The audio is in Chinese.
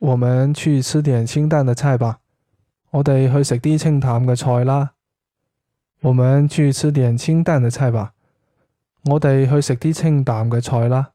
我们去吃点清淡的菜吧。我哋去食啲清淡嘅菜啦。我们去吃点清淡的菜吧。我哋去食啲清淡嘅菜啦。